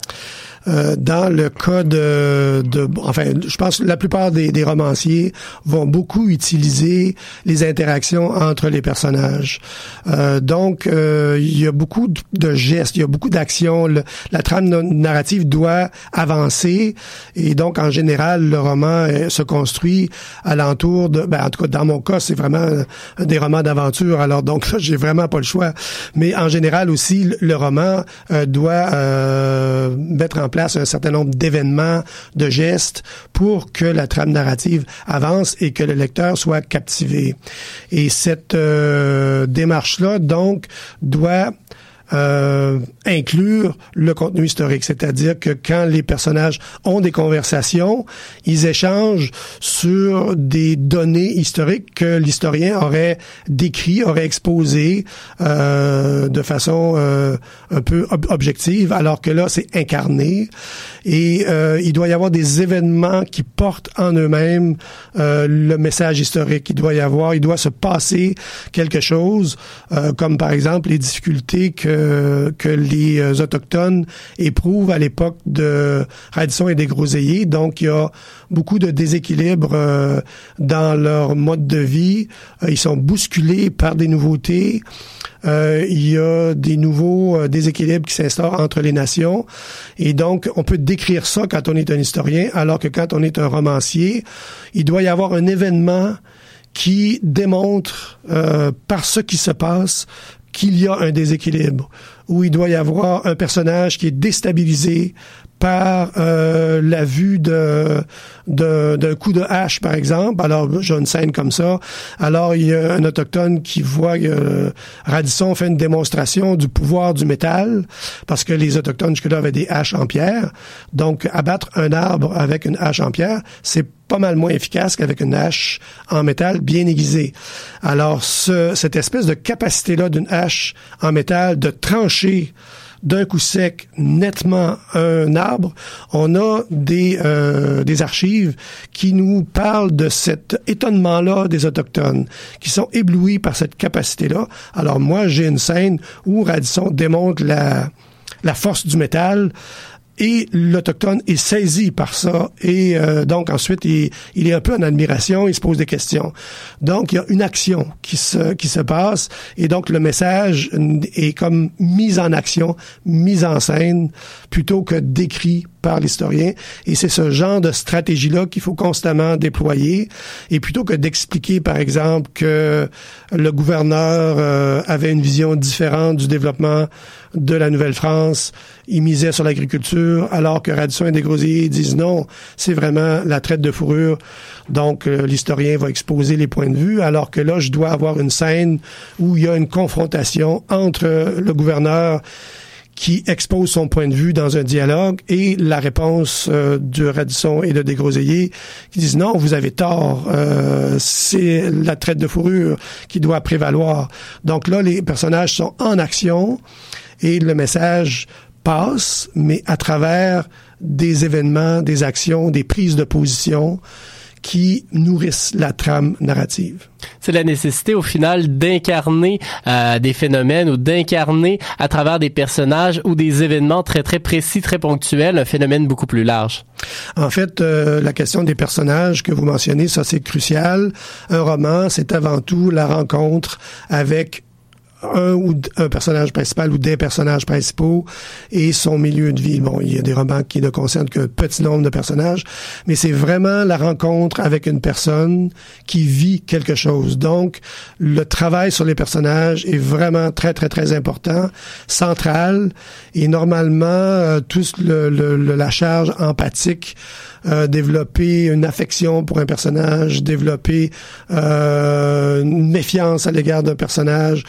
Euh, dans le cas de, de, enfin, je pense que la plupart des, des, romanciers vont beaucoup utiliser les interactions entre les personnages. Euh, donc, euh, il y a beaucoup de gestes, il y a beaucoup d'actions. La trame narrative doit avancer et donc, en général, le roman se construit alentour de, ben, en tout cas, dans mon cas, c'est vraiment des romans d'aventure. Alors, donc, j'ai vraiment pas le choix. Mais en général aussi, le roman doit mettre en place un certain nombre d'événements, de gestes pour que la trame narrative avance et que le lecteur soit captivé. Et cette euh, démarche-là, donc, doit euh, inclure le contenu historique, c'est-à-dire que quand les personnages ont des conversations, ils échangent sur des données historiques que l'historien aurait décrit, aurait exposé euh, de façon euh, un peu objective, alors que là c'est incarné et euh, il doit y avoir des événements qui portent en eux-mêmes euh, le message historique. Il doit y avoir, il doit se passer quelque chose, comme par exemple les difficultés que que, les euh, autochtones éprouvent à l'époque de Radisson et des Groseilliers. Donc, il y a beaucoup de déséquilibre euh, dans leur mode de vie. Euh, ils sont bousculés par des nouveautés. il y a des nouveaux déséquilibres qui s'instaurent entre les nations. Et donc, on peut décrire ça quand on est un historien, alors que quand on est un romancier, il doit y avoir un événement qui démontre par ce qui se passe qu'il y a un déséquilibre, où il doit y avoir un personnage qui est déstabilisé par euh, la vue de d'un coup de hache, par exemple. Alors, j'ai une scène comme ça. Alors, il y a un autochtone qui voit euh, Radisson fait une démonstration du pouvoir du métal, parce que les autochtones jusque-là avaient des haches en pierre. Donc, abattre un arbre avec une hache en pierre, c'est pas mal moins efficace qu'avec une hache en métal bien aiguisée. Alors, ce, cette espèce de capacité-là d'une hache en métal de trancher d'un coup sec nettement un arbre, on a des, euh, des archives qui nous parlent de cet étonnement-là des Autochtones, qui sont éblouis par cette capacité-là. Alors moi, j'ai une scène où Radisson démontre la, la force du métal et l'Autochtone est saisi par ça. Et euh, donc, ensuite, il, est un peu en admiration, il se pose des questions. Donc, il y a une action qui se, qui se passe. Et donc, le message est comme mis en action, mis en scène, plutôt que décrit par l'historien. Et c'est ce genre de stratégie-là qu'il faut constamment déployer. Et plutôt que d'expliquer, par exemple, que le gouverneur euh, avait une vision différente du développement de la Nouvelle-France, il misait sur l'agriculture, alors que Radisson et Desgrosiers disent non, c'est vraiment la traite de fourrure. Donc, euh, l'historien va exposer les points de vue, alors que là, je dois avoir une scène où il y a une confrontation entre le gouverneur qui expose son point de vue dans un dialogue et la réponse euh, de Radisson et de Desgroseilliers qui disent non, vous avez tort, euh, c'est la traite de fourrure qui doit prévaloir. Donc là, les personnages sont en action et le message passe, mais à travers des événements, des actions, des prises de position qui nourrissent la trame narrative. C'est la nécessité au final d'incarner euh, des phénomènes ou d'incarner à travers des personnages ou des événements très très précis, très ponctuels, un phénomène beaucoup plus large. En fait, euh, la question des personnages que vous mentionnez, ça c'est crucial. Un roman, c'est avant tout la rencontre avec un ou un personnage principal ou des personnages principaux et son milieu de vie. Bon, il y a des romans qui ne concernent qu'un petit nombre de personnages, mais c'est vraiment la rencontre avec une personne qui vit quelque chose. Donc, le travail sur les personnages est vraiment très, très, très important, central, et normalement, euh, tous le, la charge empathique euh, développer une affection pour un personnage, développer euh, une méfiance à l'égard d'un personnage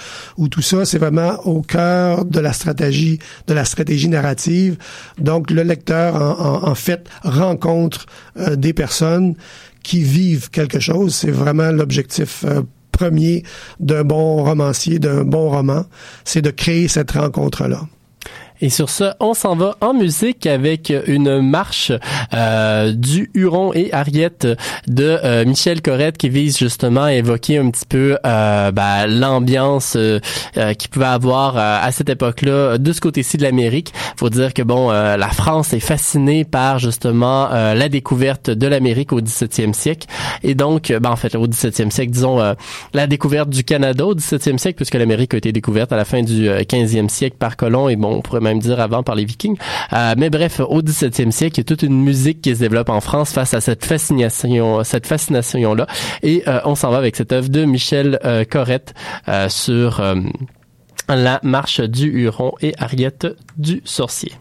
tout ça, c'est vraiment au cœur de la stratégie, de la stratégie narrative. Donc, le lecteur, en, en, fait, rencontre euh, des personnes qui vivent quelque chose. C'est vraiment l'objectif euh, premier d'un bon romancier, d'un bon roman, c'est de créer cette rencontre-là. Et sur ce, on s'en va en musique avec une marche euh, du Huron et Ariette de euh, Michel Corrette qui vise justement à évoquer un petit peu euh, ben, l'ambiance euh, euh, qu'il pouvait avoir à cette époque-là de ce côté-ci de l'Amérique. Faut dire que bon, la France est fascinée par justement la découverte de l'Amérique au 17e siècle et donc, ben, en fait, au 17e siècle, disons la découverte du Canada au 17e siècle puisque l'Amérique a été découverte à la fin du 15e siècle par Colomb et bon, on pourrait même dire avant par les Vikings. Euh, mais bref, au 17e siècle, il y a toute une musique qui se développe en France face à cette fascination, cette fascination là. Et euh, on s'en va avec cette œuvre de Michel euh, Corrette sur la marche du Huron et Ariette du Sorcier.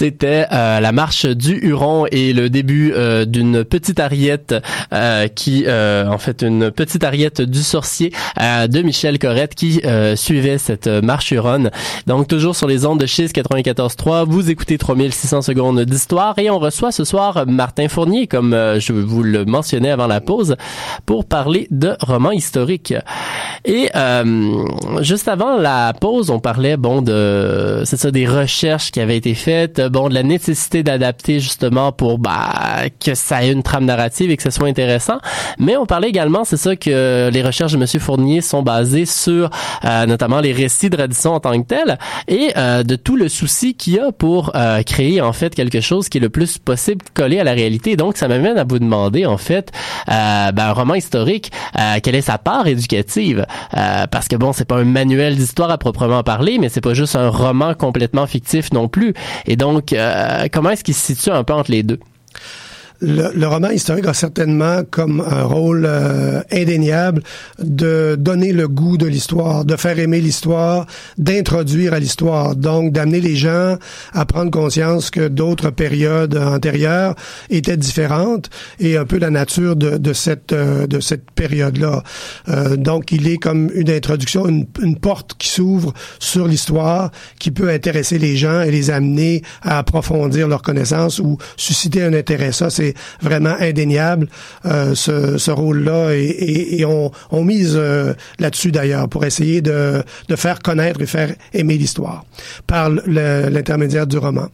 C'était euh, la marche du Huron et le début euh, d'une petite ariette euh, qui, en fait, une petite ariette du sorcier de Michel Corrette qui suivait cette marche huronne. Donc toujours sur les ondes de Chiz 94.3, vous écoutez 3600 secondes d'histoire et on reçoit ce soir Martin Fournier, comme je vous le mentionnais avant la pause, pour parler de romans historiques. Et juste avant la pause, on parlait bon de c'est ça des recherches qui avaient été faites bon, de la nécessité d'adapter justement pour bah, que ça ait une trame narrative et que ce soit intéressant. Mais on parlait également, c'est ça que les recherches de Monsieur Fournier sont basées sur euh, notamment les récits de Radisson en tant que tel et euh, de tout le souci qu'il y a pour euh, créer en fait quelque chose qui est le plus possible collé à la réalité. Donc ça m'amène à vous demander en fait ben, un roman historique, quelle est sa part éducative? Parce que bon, c'est pas un manuel d'histoire à proprement parler, mais c'est pas juste un roman complètement fictif non plus. Et donc donc, euh, comment est-ce qu'il se situe un peu entre les deux? Le, roman historique a certainement comme un rôle euh, indéniable de donner le goût de l'histoire, de faire aimer l'histoire, d'introduire à l'histoire, donc d'amener les gens à prendre conscience que d'autres périodes antérieures étaient différentes et un peu la nature de, de cette euh, de cette période-là. Euh, donc il est comme une introduction, une, une porte qui s'ouvre sur l'histoire, qui peut intéresser les gens et les amener à approfondir leurs connaissances ou susciter un intérêt. Ça, c'est c'est vraiment indéniable euh, ce, ce rôle-là et, et, et on, on mise euh, là-dessus d'ailleurs pour essayer de, de faire connaître et faire aimer l'histoire par l'intermédiaire du roman.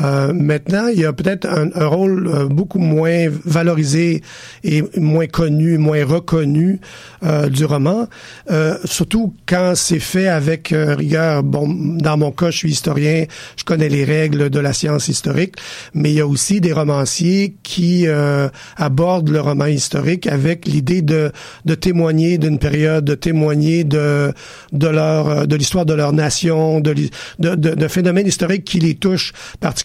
Euh, maintenant, il y a peut-être un, un rôle euh, beaucoup moins valorisé et moins connu, moins reconnu euh, du roman, euh, surtout quand c'est fait avec euh, rigueur. Bon, dans mon cas, je suis historien, je connais les règles de la science historique, mais il y a aussi des romanciers qui abordent le roman historique avec l'idée de, de témoigner d'une période, de témoigner de de leur de l'histoire de leur nation, de, de, de phénomènes historiques qui les touchent particulièrement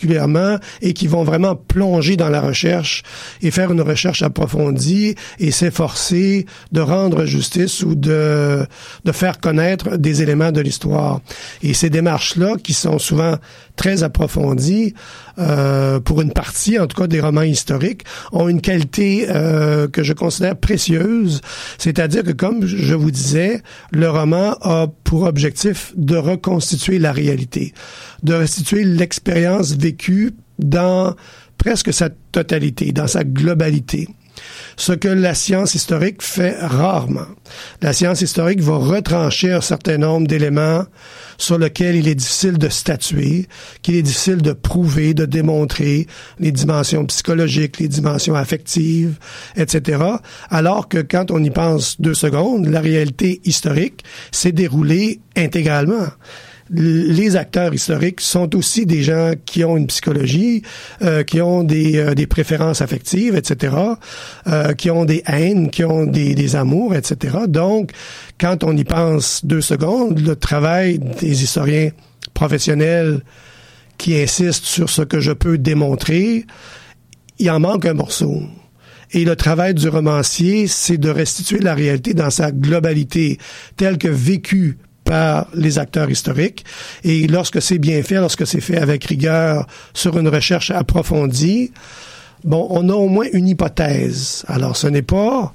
et qui vont vraiment plonger dans la recherche et faire une recherche approfondie et s'efforcer de rendre justice ou de, de faire connaître des éléments de l'histoire. Et ces démarches-là, qui sont souvent très approfondies, euh, pour une partie, en tout cas des romans historiques, ont une qualité euh, que je considère précieuse. C'est-à-dire que, comme je vous disais, le roman a pour objectif de reconstituer la réalité, de restituer l'expérience vécue dans presque sa totalité, dans sa globalité ce que la science historique fait rarement. La science historique va retrancher un certain nombre d'éléments sur lesquels il est difficile de statuer, qu'il est difficile de prouver, de démontrer les dimensions psychologiques, les dimensions affectives, etc. Alors que quand on y pense deux secondes, la réalité historique s'est déroulée intégralement les acteurs historiques sont aussi des gens qui ont une psychologie, euh, qui ont des, euh, des préférences affectives, etc., euh, qui ont des haines, qui ont des, des amours, etc. Donc, quand on y pense deux secondes, le travail des historiens professionnels qui insistent sur ce que je peux démontrer, il en manque un morceau. Et le travail du romancier, c'est de restituer la réalité dans sa globalité, telle que vécue par les acteurs historiques. Et lorsque c'est bien fait, lorsque c'est fait avec rigueur sur une recherche approfondie, bon, on a au moins une hypothèse. Alors, ce n'est pas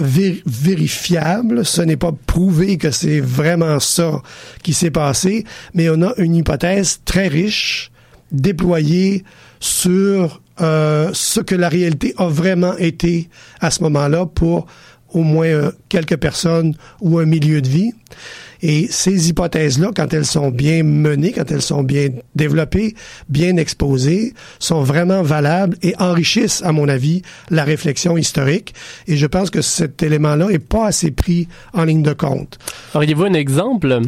vé- vérifiable, ce n'est pas prouvé que c'est vraiment ça qui s'est passé, mais on a une hypothèse très riche, déployée sur euh, ce que la réalité a vraiment été à ce moment-là pour au moins euh, quelques personnes ou un milieu de vie. Et ces hypothèses-là, quand elles sont bien menées, quand elles sont bien développées, bien exposées, sont vraiment valables et enrichissent, à mon avis, la réflexion historique. Et je pense que cet élément-là est pas assez pris en ligne de compte. Auriez-vous un exemple?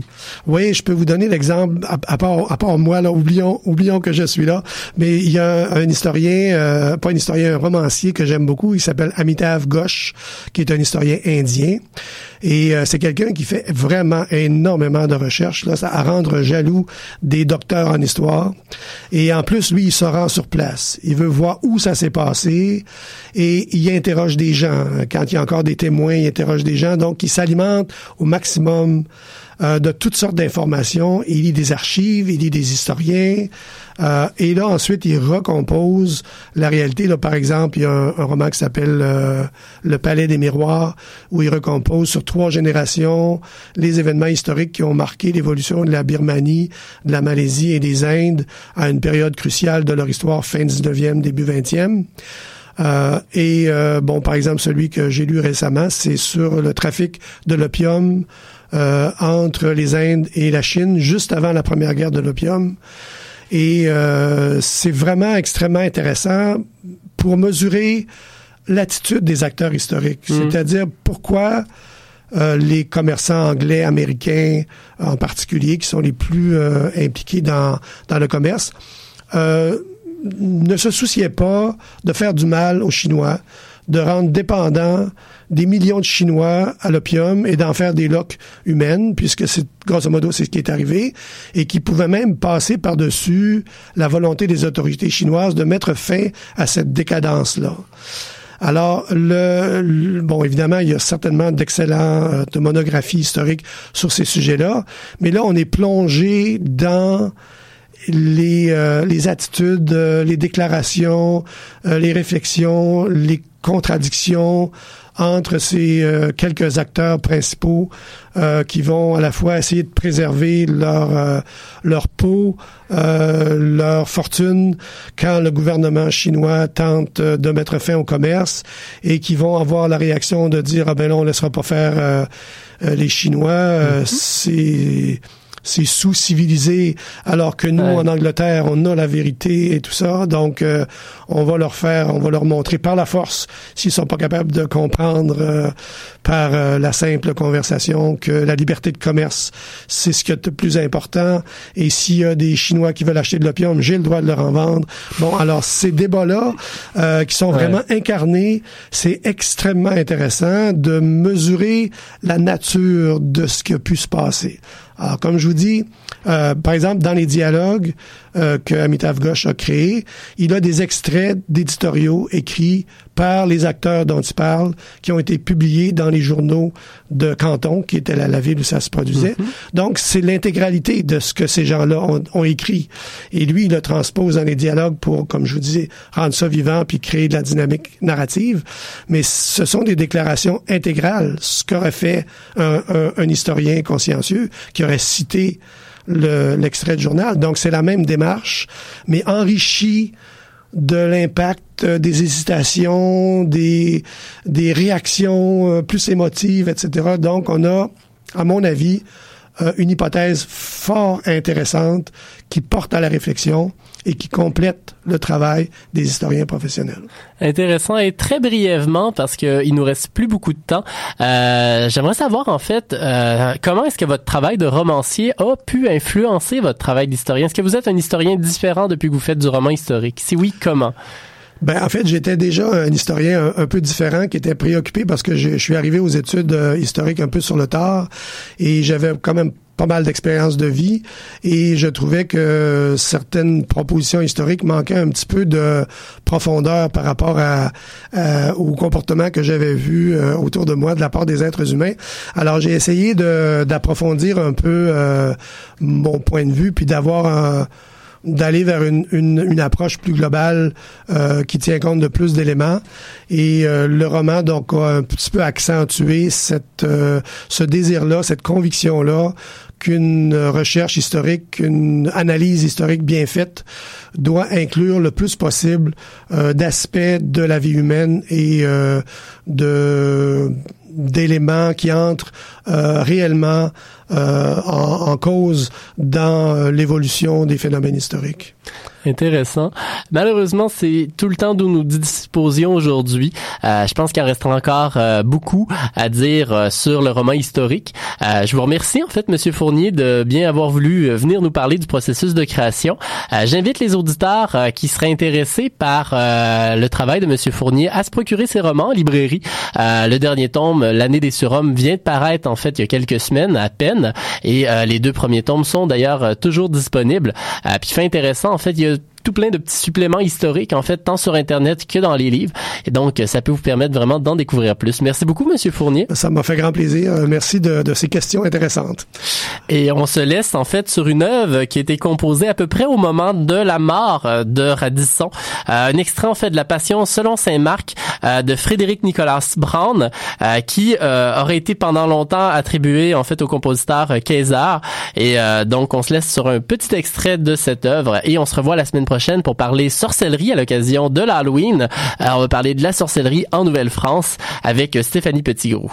Oui, je peux vous donner l'exemple, à, à part, à part moi, là, oublions, oublions que je suis là, mais il y a un, un historien, euh, pas un historien, un romancier que j'aime beaucoup, il s'appelle Amitav Ghosh, qui est un historien indien. Et euh, c'est quelqu'un qui fait vraiment énormément de recherches, là, à rendre jaloux des docteurs en histoire. Et en plus, lui, il se rend sur place. Il veut voir où ça s'est passé et il interroge des gens. Quand il y a encore des témoins, il interroge des gens. Donc, il s'alimente au maximum euh, de toutes sortes d'informations. Il lit des archives, il lit des historiens. Euh, et là, ensuite, il recompose la réalité. Là, par exemple, il y a un, roman qui s'appelle euh, Le Palais des Miroirs, où il recompose sur trois générations les événements historiques qui ont marqué l'évolution de la Birmanie, de la Malaisie et des Indes à une période cruciale de leur histoire, fin 19e, début 20e. Euh, et bon, par exemple, celui que j'ai lu récemment, c'est sur le trafic de l'opium euh, entre les Indes et la Chine, juste avant la première guerre de l'opium. Et euh, c'est vraiment extrêmement intéressant pour mesurer l'attitude des acteurs historiques, Mhm. c'est-à-dire pourquoi euh, les commerçants anglais, américains en particulier, qui sont les plus euh, impliqués dans, dans le commerce, euh, ne se souciaient pas de faire du mal aux Chinois, de rendre dépendants des millions de Chinois à l'opium et d'en faire des loques humaines, puisque c'est grosso modo c'est ce qui est arrivé, et qui pouvaient même passer par-dessus la volonté des autorités chinoises de mettre fin à cette décadence-là. Alors, le, bon, évidemment, il y a certainement d'excellents euh, monographies historiques sur ces sujets-là, mais là, on est plongé dans les, euh, les attitudes, euh, les déclarations, euh, les réflexions, les contradiction entre ces euh, quelques acteurs principaux euh, qui vont à la fois essayer de préserver leur euh, leur peau, leur fortune quand le gouvernement chinois tente de mettre fin au commerce et qui vont avoir la réaction de dire ah ben non on laissera pas faire les Chinois, mm-hmm. c'est c'est sous-civilisé, alors que nous, en Angleterre, on a la vérité et tout ça. Donc, euh, on va leur faire, on va leur montrer par la force, s'ils sont pas capables de comprendre euh, par euh, la simple conversation, que la liberté de commerce, c'est ce qui est le plus important. Et s'il y a des Chinois qui veulent acheter de l'opium, j'ai le droit de leur en vendre. Bon, alors, ces débats-là, qui sont vraiment incarnés, c'est extrêmement intéressant de mesurer la nature de ce qui a pu se passer. Alors, comme je vous dis, euh, par exemple, dans les dialogues euh, que Amitav Ghosh a créés, il a des extraits d'éditoriaux écrits par les acteurs dont il parle, qui ont été publiés dans les journaux de Canton, qui était la, la ville où ça se produisait. Mm-hmm. Donc, c'est l'intégralité de ce que ces gens-là ont, ont, écrit. Et lui, il le transpose dans les dialogues pour, comme je vous disais, rendre ça vivant puis créer de la dynamique narrative. Mais ce sont des déclarations intégrales, ce qu'aurait fait un, un, un historien consciencieux qui aurait cité l'extrait de journal. Donc, c'est la même démarche, mais enrichie de l'impact des hésitations, des, des réactions euh, plus émotives, etc. Donc, on a, à mon avis, euh, une hypothèse fort intéressante qui porte à la réflexion et qui complète le travail des historiens professionnels. Intéressant et très brièvement parce que il nous reste plus beaucoup de temps. Euh, J'aimerais savoir en fait euh, comment est-ce que votre travail de romancier a pu influencer votre travail d'historien? Est-ce que vous êtes un historien différent depuis que vous faites du roman historique? Si oui, comment? Ben, en fait, j'étais déjà un historien un, peu différent qui était préoccupé parce que je, suis arrivé aux études euh, historiques un peu sur le tard et j'avais quand même pas mal d'expérience de vie et je trouvais que certaines propositions historiques manquaient un petit peu de profondeur par rapport à, au comportement que j'avais vu euh, autour de moi de la part des êtres humains. Alors j'ai essayé d'approfondir un peu euh, mon point de vue puis d'avoir un d'aller vers une, une, une, approche plus globale euh, qui tient compte de plus d'éléments. Et euh, le roman donc a un petit peu accentué cette, euh, ce désir-là, cette conviction-là qu'une recherche historique, qu'une analyse historique bien faite doit inclure le plus possible d'aspects de la vie humaine et de d'éléments qui entrent réellement euh, en, en, cause dans euh, l'évolution des phénomènes historiques. Intéressant. Malheureusement, c'est tout le temps dont nous disposions aujourd'hui. Euh, je pense qu'il en restera encore euh, beaucoup à dire euh, sur le roman historique. je vous remercie en fait, Monsieur Fournier, de bien avoir voulu venir nous parler du processus de création. J'invite les auditeurs qui seraient intéressés par le travail de Monsieur Fournier à se procurer ses romans en librairie. le dernier tome, L'année des surhommes, vient de paraître en fait il y a quelques semaines à peine, et les deux premiers tomes sont d'ailleurs toujours disponibles. puis fait intéressant, en fait, il y a tout plein de petits suppléments historiques, en fait, tant sur Internet que dans les livres. Et donc, ça peut vous permettre vraiment d'en découvrir plus. Merci beaucoup, Monsieur Fournier. Ça m'a fait grand plaisir. Euh, merci de, de, ces questions intéressantes. Et on se laisse, en fait, sur une œuvre qui a été composée à peu près au moment de la mort euh, de Radisson. Euh, un extrait, en fait, de La Passion selon Saint-Marc de Frédéric Nicolas Brown, qui aurait été pendant longtemps attribué, en fait, au compositeur Kaiser. Et donc, on se laisse sur un petit extrait de cette œuvre et on se revoit la semaine prochaine pour parler sorcellerie à l'occasion de l'Halloween. on va parler de la sorcellerie en Nouvelle-France avec Stéphanie Petitgrou.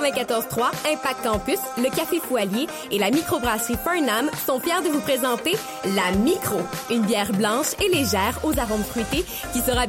94.3, Impact Campus, le Café Foilier et la microbrasserie Fernam sont fiers de vous présenter la Micro, une bière blanche et légère aux arômes fruités qui sera